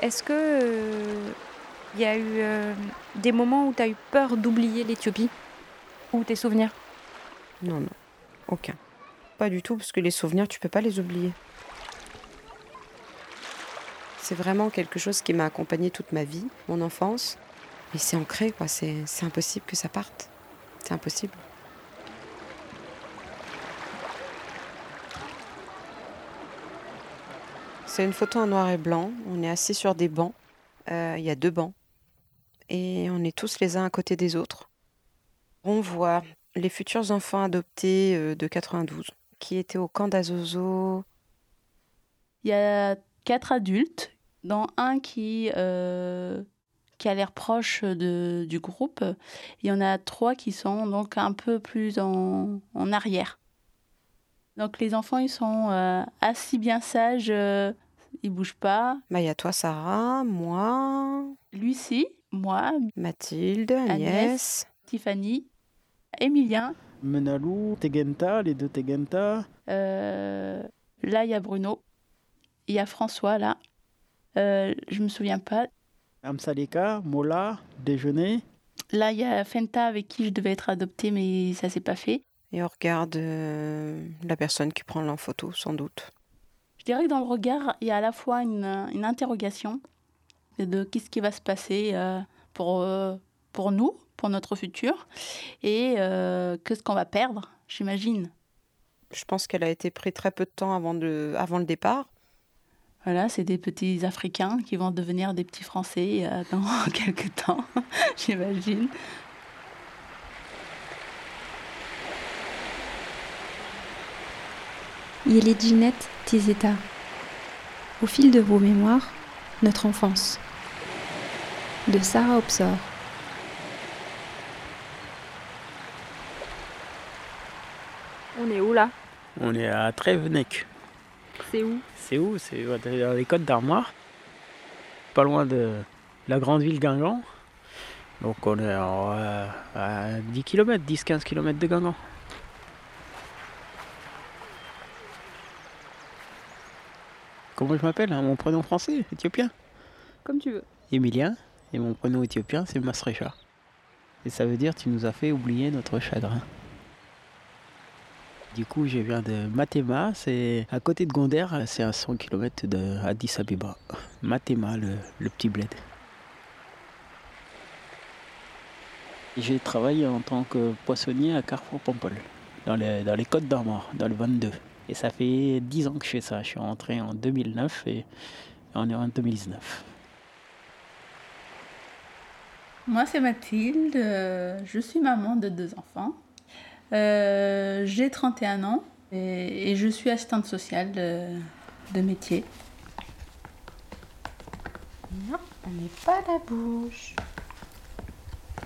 Est-ce que il y a eu des moments où tu as eu peur d'oublier l'Éthiopie? Ou tes souvenirs? Non, non, aucun. Pas du tout, parce que les souvenirs, tu peux pas les oublier. C'est vraiment quelque chose qui m'a accompagné toute ma vie, mon enfance. Et c'est ancré, quoi. C'est impossible que ça parte. C'est impossible. C'est une photo en noir et blanc. On est assis sur des bancs. Euh, il y a deux bancs. Et on est tous les uns à côté des autres. On voit les futurs enfants adoptés euh, de 92 qui étaient au camp d'Azozo. Il y a quatre adultes, dont un qui, euh, qui a l'air proche de, du groupe. Il y en a trois qui sont donc un peu plus en, en arrière. Donc les enfants, ils sont euh, assis bien sages, ils bougent pas. Bah, il y a toi, Sarah, moi. Lucie, moi. Mathilde, Agnès. Tiffany, Emilien. Menalou, Tegenta, les deux Tegenta. Euh, là, il y a Bruno. Il y a François, là. Euh, je me souviens pas. Amsaleka, Mola, déjeuner. Là, il y a Fenta avec qui je devais être adoptée, mais ça s'est pas fait. Et on regarde euh, la personne qui prend la photo, sans doute. Je dirais que dans le regard, il y a à la fois une, une interrogation de qu'est-ce qui va se passer euh, pour, euh, pour nous, pour notre futur, et euh, qu'est-ce qu'on va perdre, j'imagine. Je pense qu'elle a été prise très peu de temps avant, de, avant le départ. Voilà, c'est des petits Africains qui vont devenir des petits Français dans quelques temps, j'imagine. Ginette Tizeta. Au fil de vos mémoires, notre enfance. De Sarah Opsor. On est où là? On est à Trévenec. C'est où? C'est où? C'est dans les côtes d'Armoire. Pas loin de la grande ville Guingamp. Donc on est euh, à 10 km, 10-15 km de Guingamp. Comment je m'appelle hein, Mon prénom français, éthiopien Comme tu veux. Emilien. Et mon prénom éthiopien, c'est Masrecha. Et ça veut dire tu nous as fait oublier notre chagrin. Du coup, je viens de Matema, c'est à côté de Gonder, c'est à 100 km de Addis Abeba. Matema, le, le petit bled. J'ai travaillé en tant que poissonnier à Carrefour Pompol, dans les, dans les Côtes d'Armor, dans le 22. Et ça fait 10 ans que je fais ça. Je suis rentré en 2009 et on est en 2019. Moi, c'est Mathilde. Je suis maman de deux enfants. Euh, J'ai 31 ans et, et je suis assistante sociale de, de métier. Non, on n'est pas à la bouche.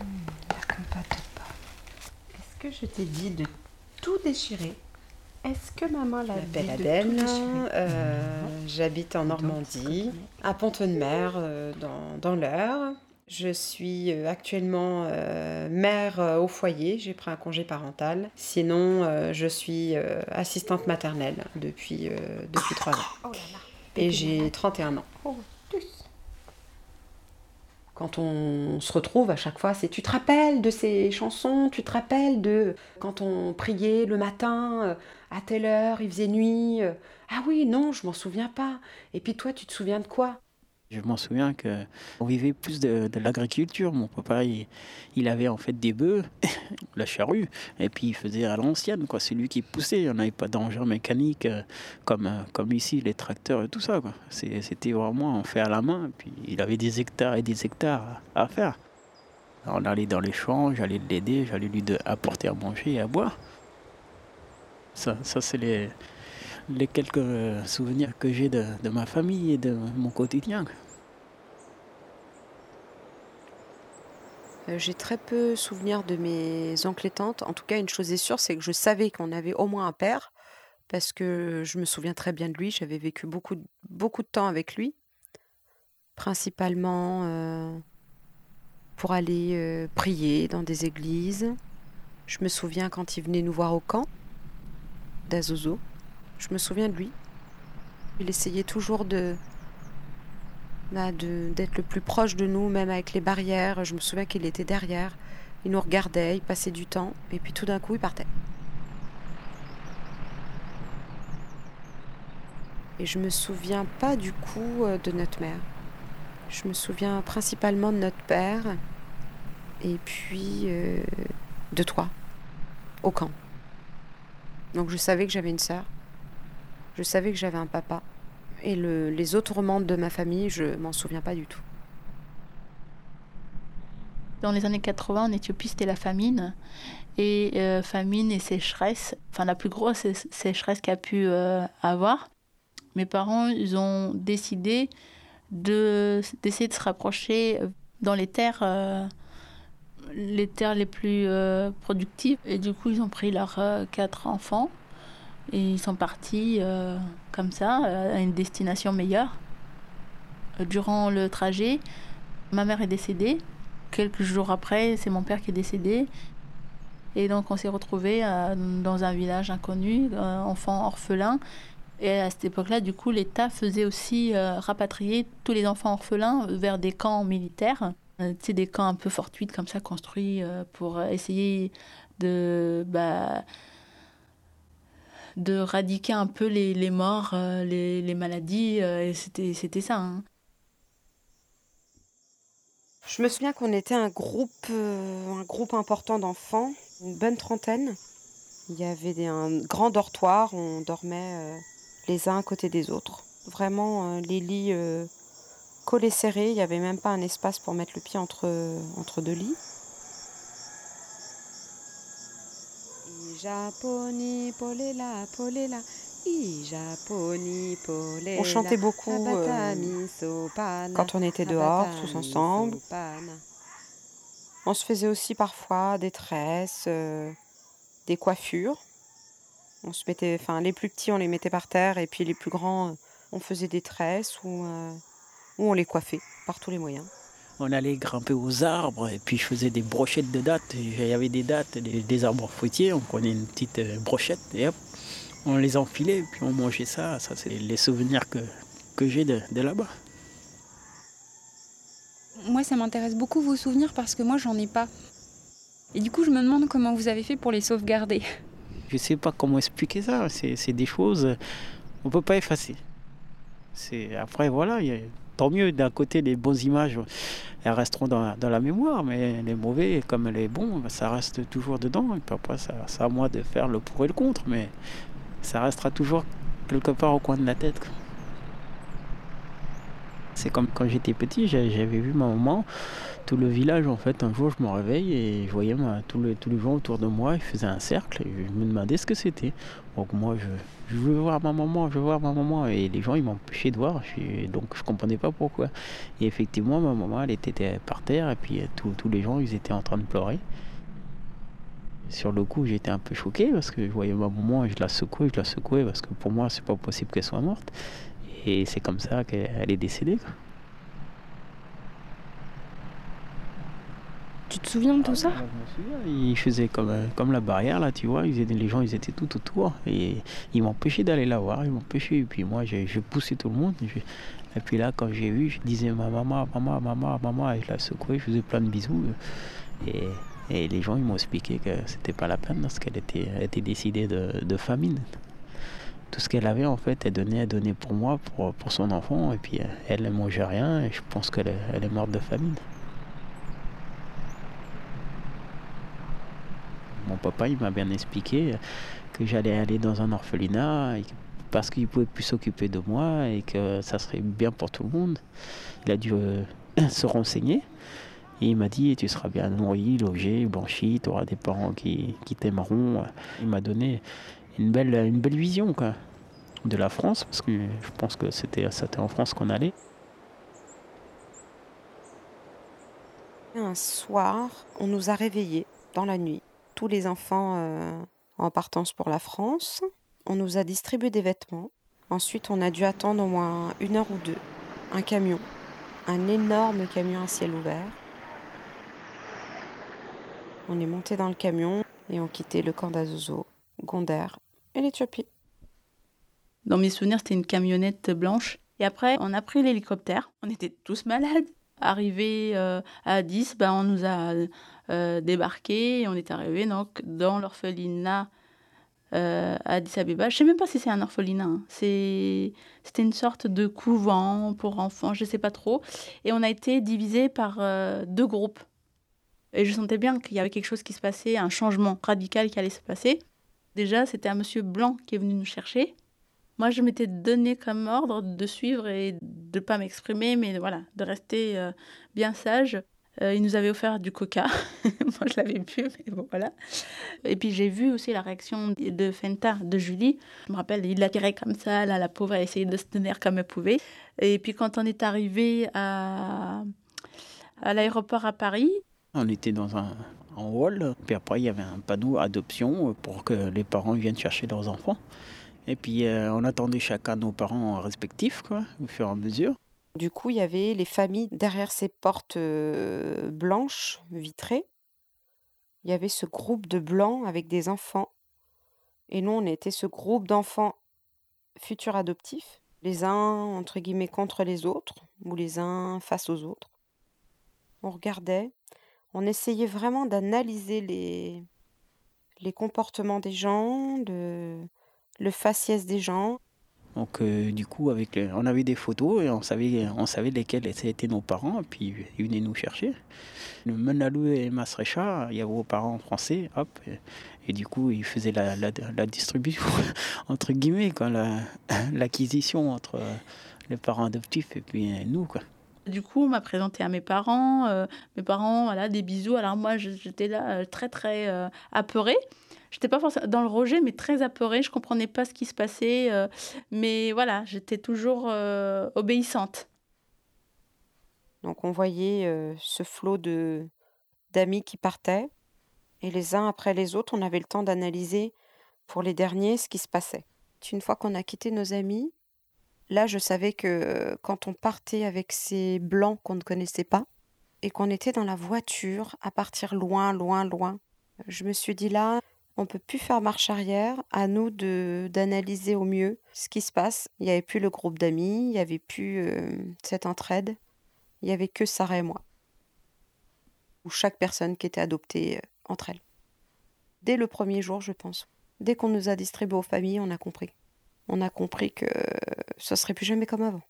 Hmm, la compote pas. Est-ce que je t'ai dit de tout déchirer? Est-ce que maman l'a belle de Adèle, euh, j'habite en Normandie, à Pont-de-Mer, euh, dans, dans l'Eure. Je suis euh, actuellement euh, mère au foyer, j'ai pris un congé parental. Sinon, je suis assistante maternelle depuis, depuis 3 ans. Et j'ai 31 ans. Quand on se retrouve à chaque fois, c'est tu te rappelles de ces chansons, tu te rappelles de quand on priait le matin, euh, à telle heure, il faisait nuit. euh, ah oui, non, je m'en souviens pas. Et puis toi, tu te souviens de quoi? Je m'en souviens que on vivait plus de, l'agriculture. Mon papa, il, avait en fait des bœufs, la charrue, et puis il faisait à l'ancienne. C'est lui qui poussait. Il n'y en avait pas d'engin mécanique euh, comme, euh, comme ici, les tracteurs et tout ça, C'était vraiment fait à la main. Puis il avait des hectares et des hectares à, faire. On allait dans les champs, j'allais l'aider, j'allais lui apporter à manger et à boire. Ça, ça c'est les, quelques euh, souvenirs que j'ai de ma famille et de mon quotidien. quoi. Euh, J'ai très peu souvenir de mes oncles et tantes. En tout cas, une chose est sûre, c'est que je savais qu'on avait au moins un père, parce que je me souviens très bien de lui. J'avais vécu beaucoup, de- beaucoup de temps avec lui, principalement euh, pour aller euh, prier dans des églises. Je me souviens quand il venait nous voir au camp d'Azozo. Je me souviens de lui. Il essayait toujours de d'être le plus proche de nous, même avec les barrières. Je me souviens qu'il était derrière. Il nous regardait, il passait du temps, et puis tout d'un coup, il partait. Et je me souviens pas du coup euh, de notre mère. Je me souviens principalement de notre père et puis euh, de toi, au camp. Donc je savais que j'avais une sœur, je savais que j'avais un papa. Et les autres membres de ma famille, je m'en souviens pas du tout. Dans les années 80, en Éthiopie, c'était la famine. Et euh, famine et sécheresse, enfin la plus grosse sécheresse qu'a pu avoir mes parents, ils ont décidé de, d'essayer de se rapprocher dans les terres, euh, les terres les plus euh, productives. Et du coup, ils ont pris leurs euh, quatre enfants et ils sont partis comme ça à une destination meilleure. Durant le trajet, ma mère est décédée. Quelques jours après, c'est mon père qui est décédé. Et donc, on s'est retrouvés dans un village inconnu, enfants orphelins. Et à cette époque-là, du coup, l'État faisait aussi euh, rapatrier tous les enfants orphelins vers des camps militaires. Euh, tu des camps un peu fortuits comme ça, construits euh, pour essayer de, bah, de radiquer un peu les, les morts, les, les, maladies. et c'était ça. Hein. Je me souviens qu'on était un groupe, un groupe important d'enfants, une bonne trentaine. Il y avait un grand dortoir, on dormait les uns à côté des autres. Vraiment, euh, les lits euh, collés serrés, il n'y avait même pas un espace pour mettre le pied entre, entre deux lits. On chantait beaucoup euh, quand on était dehors, tous ensemble. On se faisait aussi parfois des tresses, des coiffures. On se mettait, enfin, les plus petits, on les mettait par terre, et puis les plus grands, on faisait des tresses ou, euh, ou on les coiffait par tous les moyens. On allait grimper aux arbres et puis je faisais des brochettes de dattes. Il y avait des dattes, des, arbres fruitiers. On prenait une petite euh, brochette et hop, on les enfilait et puis on mangeait ça. Ça, c'est les souvenirs que, que j'ai de, de là-bas. Moi, ça m'intéresse beaucoup vos souvenirs parce que moi, j'en ai pas. Et du coup, je me demande comment vous avez fait pour les sauvegarder. Je sais pas comment expliquer ça. C'est des choses on peut pas effacer. Après, voilà, y a, tant mieux. D'un côté, les bonnes images, elles resteront dans, dans, la mémoire, mais les mauvais, comme les bons, ça reste toujours dedans. Et puis après, c'est à moi de faire le pour et le contre, mais ça restera toujours quelque part au coin de la tête. C'est comme quand j'étais petit, j'avais vu ma maman, tout le village en fait. Un jour, je me réveille et je voyais tous, les, tous les gens autour de moi, ils faisaient un cercle et je me demandais ce que c'était. Donc moi, je, veux voir ma maman, je veux voir ma maman. Et les gens, ils m'empêchaient de voir. donc je comprenais pas pourquoi. Et effectivement, ma maman, elle était par terre et puis tous les gens, ils étaient en train de pleurer. Sur le coup, j'étais un peu choqué parce que je voyais ma maman je la secouais, je la secouais parce que pour moi, c'est pas possible qu'elle soit morte. Et c'est comme ça qu'elle est décédée. Tu te souviens de tout ça Je me souviens. Ils faisaient comme, euh, comme la barrière, là, tu vois. Ils étaient, les gens, ils étaient tout autour. Et ils m'empêchaient d'aller la voir. Ils m'empêchaient. Et puis moi, je, poussais tout le monde. Et puis là, quand j'ai vu, je disais ma maman, maman, maman, maman. Et je la secouais. Je faisais plein de bisous. Et, et les gens, ils m'ont expliqué que c'était pas la peine parce qu'elle était, était décidée de, de famine tout ce qu'elle avait en fait, elle donnait, elle donnait pour moi, pour, pour son enfant, et puis elle ne mangeait rien, et je pense qu'elle elle est morte de famine. Mon papa, m'a bien expliqué que j'allais aller dans un orphelinat parce qu'il pouvait plus s'occuper de moi et que ça serait bien pour tout le monde. Il a dû euh, se renseigner. Et il m'a dit, tu seras bien nourri, logé, blanchi, tu auras des parents qui, t'aimeront. Il m'a donné une belle, vision de la France, parce que je pense que c'était en France qu'on allait. Un soir, on nous a réveillés dans la nuit, tous les enfants euh, en partance pour la France. On nous a distribué des vêtements. Ensuite, on a dû attendre au moins une heure ou deux. Un camion, un énorme camion à ciel ouvert. On est monté dans le camion et on quittait le camp d'Azozo, Gondar et l'Éthiopie. Dans mes souvenirs, c'était une camionnette blanche Et après, on a pris l'hélicoptère. On était tous malades. Arrivé euh, à 10, ben, on nous a euh, débarqués. On est arrivé donc dans l'orphelinat euh, à Addis Abeba. Je sais même pas si c'est un orphelinat. Hein. C'était une sorte de couvent pour enfants, je sais pas trop. Et on a été divisé par deux groupes. Et je sentais bien qu'il y avait quelque chose qui se passait, un changement radical qui allait se passer. Déjà, c'était un monsieur blanc qui est venu nous chercher. Moi, je m'étais donné comme ordre de suivre et de pas m'exprimer, mais voilà, de rester euh, bien sage. Euh, il nous avait offert du coca. Moi, je l'avais bu, mais bon, voilà. Et puis, j'ai vu aussi la réaction de Fenta, de Julie. Je me rappelle, il l'a tiré comme ça. Là, la pauvre a essayé de se tenir comme elle pouvait. Et puis, quand on est arrivé à, à l'aéroport à Paris, on était dans un en hall, puis après il y avait un panneau adoption pour que les parents viennent chercher leurs enfants. Et puis euh, on attendait chacun nos parents respectifs, quoi, au fur et à mesure. Du coup, il y avait les familles derrière ces portes euh, blanches vitrées. Il y avait ce groupe de blancs avec des enfants. Et nous, on était ce groupe d'enfants futurs adoptifs, les uns entre guillemets contre les autres, ou les uns face aux autres. On regardait, on essayait vraiment d'analyser les, les comportements des gens, de, le faciès des gens. Donc euh, du coup, avec on avait des photos et on savait, on savait lesquels étaient nos parents, et puis ils venaient nous chercher. Le Menalou et Masrecha, il y avait vos parents français, hop, et, du coup ils faisaient la, distribution, entre guillemets, l'acquisition entre les parents adoptifs et puis nous. Quoi. Du coup, on m'a présenté à mes parents. Euh, mes parents, voilà, des bisous. Alors moi, j'étais là euh, très, très euh, apeurée. J'étais pas forcément dans le rejet, mais très apeurée. Je comprenais pas ce qui se passait. mais voilà, j'étais toujours obéissante. Donc on voyait ce flot de d'amis qui partaient. Et les uns après les autres, on avait le temps d'analyser pour les derniers ce qui se passait. Une fois qu'on a quitté nos amis, Là, je savais que quand on partait avec ces blancs qu'on ne connaissait pas et qu'on était dans la voiture à partir loin, loin, loin, je me suis dit là, on peut plus faire marche arrière, à nous de d'analyser au mieux ce qui se passe. Il n'y avait plus le groupe d'amis, il n'y avait plus cette entraide, il n'y avait que Sarah et moi. Ou chaque personne qui était adoptée entre elles. Dès le premier jour, je pense. Dès qu'on nous a distribué aux familles, on a compris on a compris que ce serait plus jamais comme avant.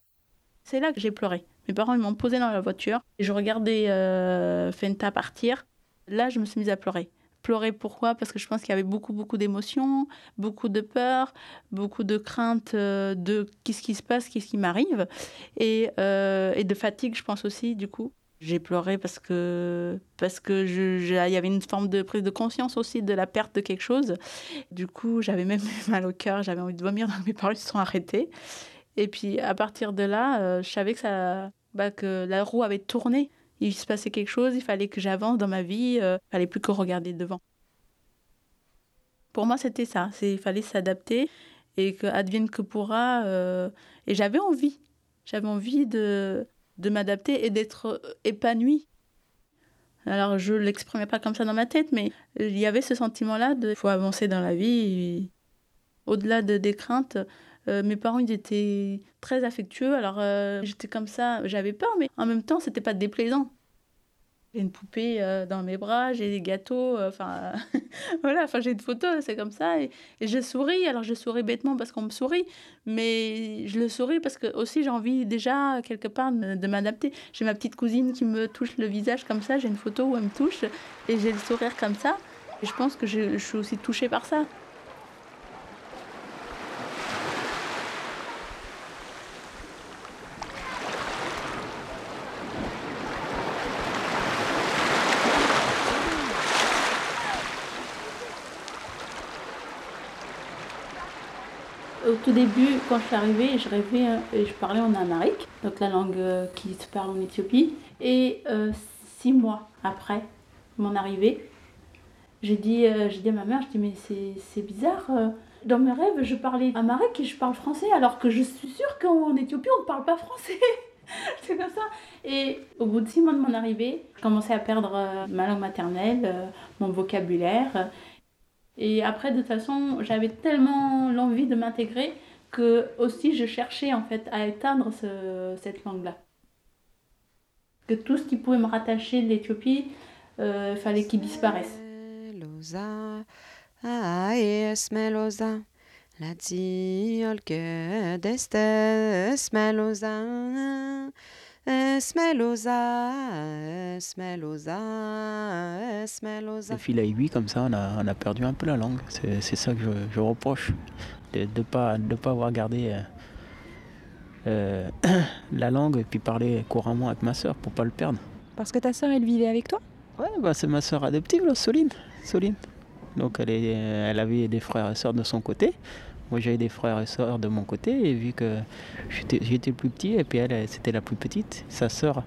C'est là que j'ai pleuré. Mes parents m'ont posé dans la voiture et je regardais euh, Fenta partir. Là, je me suis mise à pleurer. Pleurer pourquoi? Parce que je pense qu'il y avait beaucoup, beaucoup d'émotions, beaucoup de peur, beaucoup de crainte euh, de qu'est-ce qui se passe, qu'est-ce qui m'arrive, et, euh, et de fatigue, je pense aussi, du coup. J'ai pleuré parce que parce que il y avait une forme de prise de conscience aussi de la perte de quelque chose. Du coup, j'avais même mal au cœur, j'avais envie de vomir, donc mes parents se sont arrêtés. Et puis à partir de là, euh, je savais bah, que la roue avait tourné. Il se passait quelque chose, il fallait que j'avance dans ma vie, euh, il fallait plus que regarder devant. Pour moi, c'était ça. Il fallait s'adapter et que advienne que pourra. Euh, et j'avais envie, j'avais envie de de m'adapter et d'être euh, épanouie. Alors je l'exprimais pas comme ça dans ma tête, mais il y avait ce sentiment-là de faut avancer dans la vie. Au-delà de, des craintes, euh, mes parents ils étaient très affectueux, alors euh, j'étais comme ça, j'avais peur, mais en même temps c'était pas déplaisant. J'ai une poupée euh, dans mes bras, j'ai des gâteaux, euh, enfin voilà, enfin j'ai une photo, c'est comme ça. Et, je souris, alors je souris bêtement parce qu'on me sourit, mais je le souris parce que aussi j'ai envie déjà quelque part de, m'adapter. J'ai ma petite cousine qui me touche le visage comme ça, j'ai une photo où elle me touche et j'ai le sourire comme ça. Et je pense que je suis aussi touchée par ça. Tout début, quand je suis arrivée, je rêvais euh, et je parlais en amharique, donc la langue euh, qui se parle en Éthiopie. Et euh, six mois après mon arrivée, j'ai dit, dit à ma mère, je dis mais c'est bizarre. Dans mes rêves, je parlais amharique et je parle français, alors que je suis sûre qu'en Éthiopie, on ne parle pas français. c'est comme ça. Et au bout de six mois de mon arrivée, je commençais à perdre ma langue maternelle, mon vocabulaire. Et après, de toute façon, j'avais tellement l'envie de m'intégrer que aussi je cherchais en fait à éteindre cette langue-là. Que tout ce qui pouvait me rattacher de l'Éthiopie, euh, fallait qu'il disparaisse. Le fil à aiguille, comme ça, on a, on a perdu un peu la langue. C'est ça que je, je reproche, de ne pas, de pas avoir gardé euh, euh, la langue et puis parler couramment avec ma soeur pour pas le perdre. Parce que ta soeur, elle vivait avec toi? Ouais, bah, c'est ma soeur adoptive, là, Soline. Soline. Donc elle, est, elle avait des frères et sœurs de son côté. Moi j'avais des frères et sœurs de mon côté et vu que j'étais le plus petit et puis elle, c'était la plus petite, sa sœur,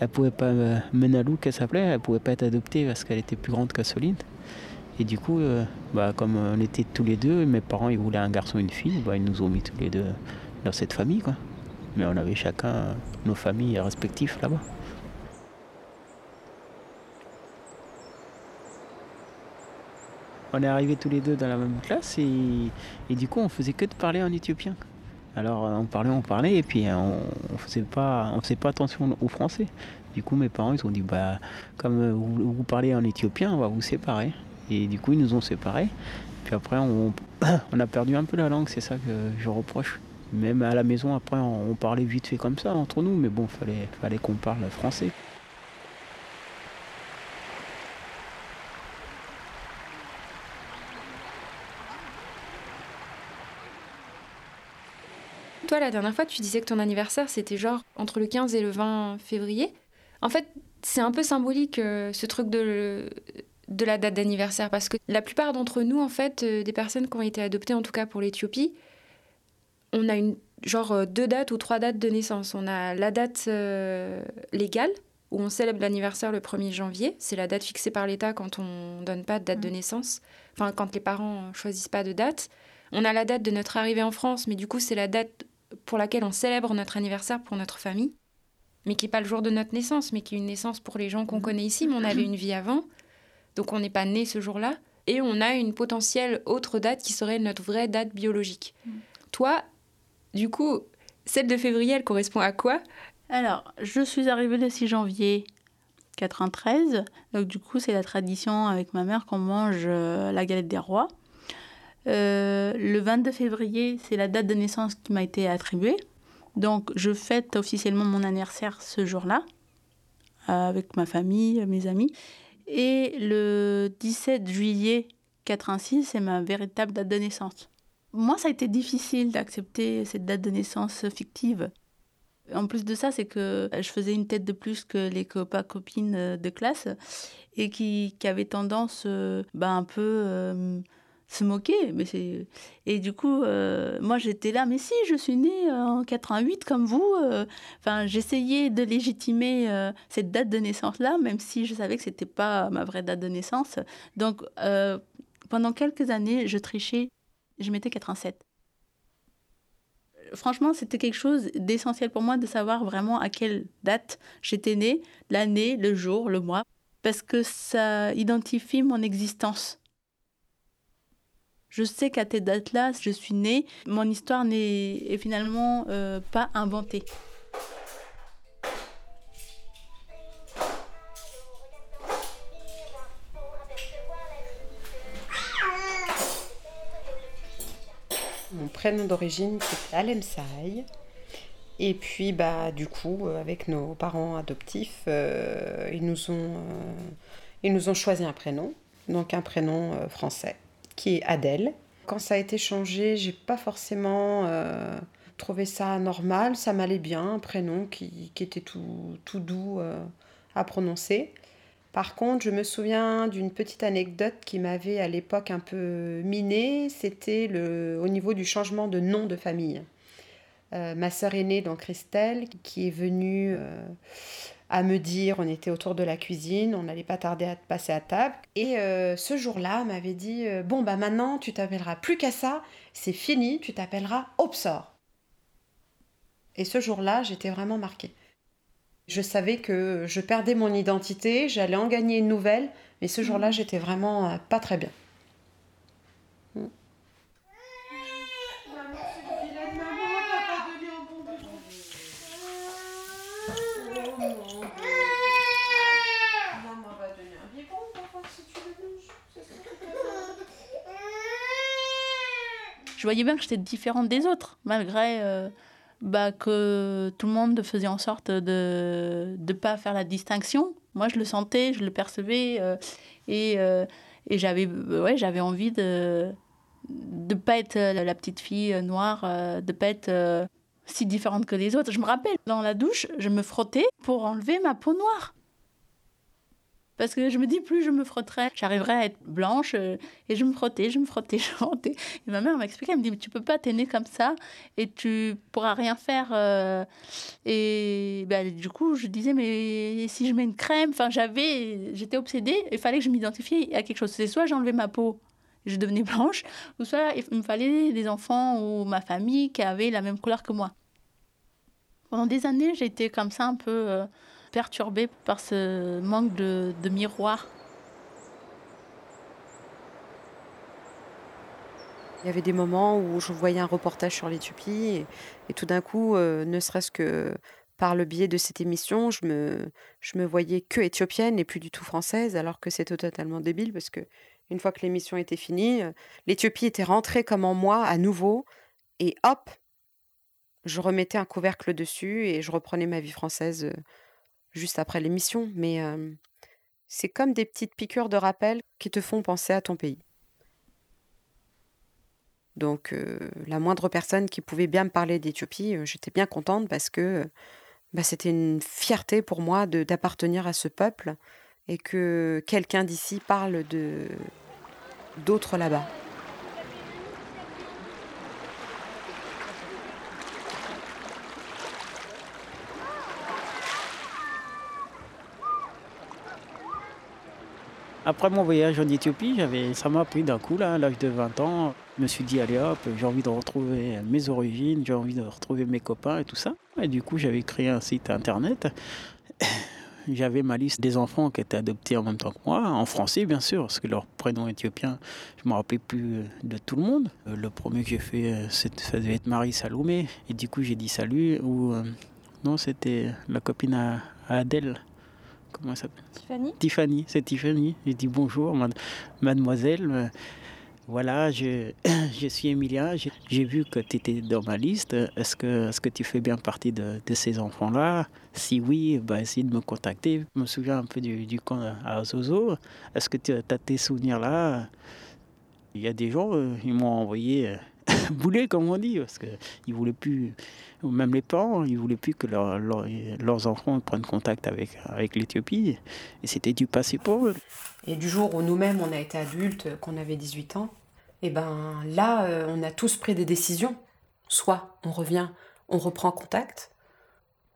elle pouvait pas, Menalou qu'elle s'appelait, elle pouvait pas être adoptée parce qu'elle était plus grande que Soline. Et du coup, euh, bah, comme on était tous les deux, mes parents ils voulaient un garçon et une fille, bah, ils nous ont mis tous les deux dans cette famille. Quoi. Mais on avait chacun nos familles respectives là-bas. On est arrivés tous les deux dans la même classe et, du coup on faisait que de parler en éthiopien. Alors on parlait, on parlait et puis on, on faisait pas, on attention au français. Du coup mes parents ils ont dit bah comme vous, parlez en éthiopien on va vous séparer. Et du coup ils nous ont séparés. Puis après on, on a perdu un peu la langue, c'est ça que je reproche. Même à la maison après on, parlait vite fait comme ça entre nous, mais bon fallait, fallait qu'on parle français. La dernière fois, tu disais que ton anniversaire, c'était genre entre le 15 et le 20 février. En fait, c'est un peu symbolique euh, ce truc de, de la date d'anniversaire parce que la plupart d'entre nous, en fait, euh, des personnes qui ont été adoptées, en tout cas pour l'Éthiopie, on a une genre euh, deux dates ou trois dates de naissance. On a la date légale où on célèbre l'anniversaire le 1er janvier. C'est la date fixée par l'État quand on donne pas de date de mmh. naissance. Enfin, quand les parents choisissent pas de date. On a la date de notre arrivée en France, mais du coup, c'est la date pour laquelle on célèbre notre anniversaire pour notre famille, mais qui n'est pas le jour de notre naissance, mais qui est une naissance pour les gens qu'on connaît ici, mais on avait une vie avant, donc on n'est pas né ce jour-là, et on a une potentielle autre date qui serait notre vraie date biologique. Mm. Toi, du coup, celle de février, elle correspond à quoi? Alors, je suis arrivée le 6 janvier 93, donc du coup c'est la tradition avec ma mère qu'on mange euh, la galette des rois. Euh, le 22 février, c'est la date de naissance qui m'a été attribuée. Donc, je fête officiellement mon anniversaire ce jour-là, avec ma famille, mes amis. Et le 17 juillet 86, c'est ma véritable date de naissance. Moi, ça a été difficile d'accepter cette date de naissance fictive. En plus de ça, c'est que je faisais une tête de plus que les copains copines de classe et qui, qui avaient tendance euh, bah, un peu euh, se moquer. Mais c'est... Et du coup, euh, moi j'étais là, mais si, je suis née en 88 comme vous. Euh. Enfin, j'essayais de légitimer euh, cette date de naissance-là, même si je savais que c'était pas ma vraie date de naissance. Donc, pendant quelques années, je trichais, je mettais 87. Franchement, c'était quelque chose d'essentiel pour moi de savoir vraiment à quelle date j'étais née, l'année, le jour, le mois, parce que ça identifie mon existence. Je sais qu'à cette dates-là, je suis née. Mon histoire n'est finalement euh, pas inventée. Mon prénom d'origine, c'est Alemsaï. Et puis, bah, du coup, euh, avec nos parents adoptifs, euh, ils, nous ont, ils nous ont choisi un prénom, donc un prénom français qui est Adèle. Quand ça a été changé, j'ai pas forcément euh, trouvé ça normal, ça m'allait bien, un prénom qui, était tout, tout doux euh, à prononcer. Par contre, je me souviens d'une petite anecdote qui m'avait à l'époque un peu minée, c'était le, au niveau du changement de nom de famille. Euh, ma sœur aînée, donc Christelle, qui est venue à me dire, on était autour de la cuisine, on n'allait pas tarder à passer à table. Et euh, ce jour-là, m'avait dit, euh, bon, bah maintenant, tu t'appelleras plus qu'à ça, c'est fini, tu t'appelleras Opsor. Et ce jour-là, j'étais vraiment marquée. Je savais que je perdais mon identité, j'allais en gagner une nouvelle, mais ce jour-là, j'étais vraiment euh, pas très bien. Je voyais bien que j'étais différente des autres, malgré bah, que tout le monde faisait en sorte de ne pas faire la distinction. Moi, je le sentais, je le percevais, et, et j'avais ouais, envie de de pas être la petite fille noire, de pas être si différente que les autres. Je me rappelle, dans la douche, je me frottais pour enlever ma peau noire. Parce que je me dis, plus je me frotterais, j'arriverais à être blanche. Euh, et je me frottais, je me frottais, je me frottais. Et ma mère m'a expliqué, elle me dit, mais tu peux pas, t'es née comme ça et tu pourras rien faire. Euh. Et ben, du coup, je disais, mais si je mets une crème, enfin, j'avais, j'étais obsédée, il fallait que je m'identifie à quelque chose. C'est soit j'enlevais ma peau, je devenais blanche, ou soit il me fallait des enfants ou ma famille qui avaient la même couleur que moi. Pendant des années, été comme ça un peu euh, perturbée par ce manque de, miroir. Il y avait des moments où je voyais un reportage sur l'Éthiopie et, tout d'un coup, euh, ne serait-ce que par le biais de cette émission, je me, je me voyais que éthiopienne et plus du tout française, alors que c'était totalement débile parce que une fois que l'émission était finie, euh, l'Éthiopie était rentrée comme en moi à nouveau et hop, je remettais un couvercle dessus et je reprenais ma vie française juste après l'émission. Mais c'est comme des petites piqûres de rappel qui te font penser à ton pays. Donc la moindre personne qui pouvait bien me parler d'Éthiopie, j'étais bien contente parce que bah, c'était une fierté pour moi d'appartenir à ce peuple et que quelqu'un d'ici parle de d'autres là-bas. Après mon voyage en Éthiopie, ça m'a pris d'un coup, là, à l'âge de 20 ans. Je me suis dit, allez hop, j'ai envie de retrouver mes origines, j'ai envie de retrouver mes copains et tout ça. Et du coup, j'avais créé un site internet. J'avais ma liste des enfants qui étaient adoptés en même temps que moi, en français bien sûr, parce que leur prénom éthiopien, je ne me rappelais plus de tout le monde. Euh, le premier que j'ai fait, euh, ça devait être Marie Saloumé. Et du coup, j'ai dit salut. Ou euh, non, c'était la copine à Adèle comment elle s'appelle Tiffany. Tiffany, c'est Tiffany. J'ai dit bonjour, mademoiselle. Euh, voilà, je, je suis Emilia. J'ai vu que tu étais dans ma liste. Est-ce que, est que tu fais bien partie de, de ces enfants-là? Si oui, bah, essaye de me contacter. Je me souviens un peu du, du camp à Zozo. Est-ce que tu as tes souvenirs-là? Il y a des gens, euh, ils m'ont envoyé euh, bouler, comme on dit, parce qu'ils voulaient plus, même les parents, ils voulaient plus que leurs enfants prennent contact avec, avec l'Éthiopie. Et c'était du passé pour eux. Et du jour où nous-mêmes, on a été adultes, qu'on avait 18 ans, et eh ben là, euh, on a tous pris des décisions. Soit on revient, on reprend contact,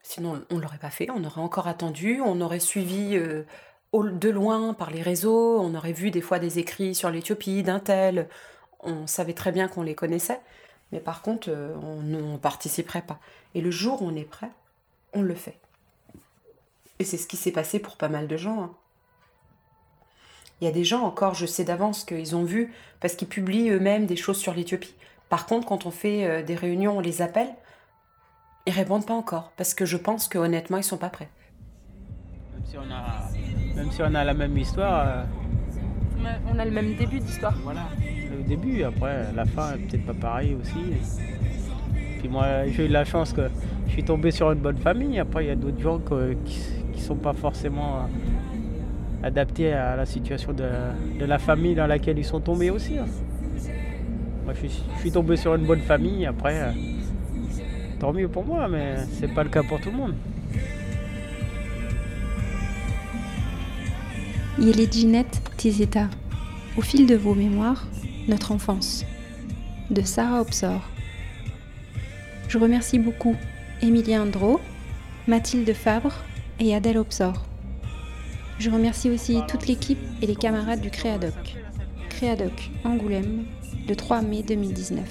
sinon on ne l'aurait pas fait, on aurait encore attendu, on aurait suivi euh, de loin par les réseaux, on aurait vu des fois des écrits sur l'Éthiopie d'un tel, on savait très bien qu'on les connaissait, mais par contre, euh, on ne participerait pas. Et le jour où on est prêt, on le fait. Et c'est ce qui s'est passé pour pas mal de gens. Hein. Il y a des gens encore, je sais d'avance qu'ils ont vu, parce qu'ils publient eux-mêmes des choses sur l'Éthiopie. Par contre, quand on fait euh, des réunions, on les appelle, ils répondent pas encore, parce que je pense que honnêtement, ils sont pas prêts. Même si on a, même si on a la même histoire. Euh, on a le même début d'histoire. Voilà le début, après la fin peut-être pas pareil aussi. Puis moi j'ai eu la chance que je suis tombé sur une bonne famille. Après il y a d'autres gens qui, ne sont pas forcément euh, adaptés à la situation de, la famille dans laquelle ils sont tombés aussi. Hein. Moi je suis, tombé sur une bonne famille, après euh, tant mieux pour moi, mais c'est pas le cas pour tout le monde. Ginette Tizeta. Au fil de vos mémoires, notre enfance, de Sarah Obsor. Je remercie beaucoup Émilien Andro, Mathilde Fabre et Adèle Obsor. Je remercie aussi toute l'équipe et les camarades du Créadoc. Créadoc Angoulême, le 3 mai 2019.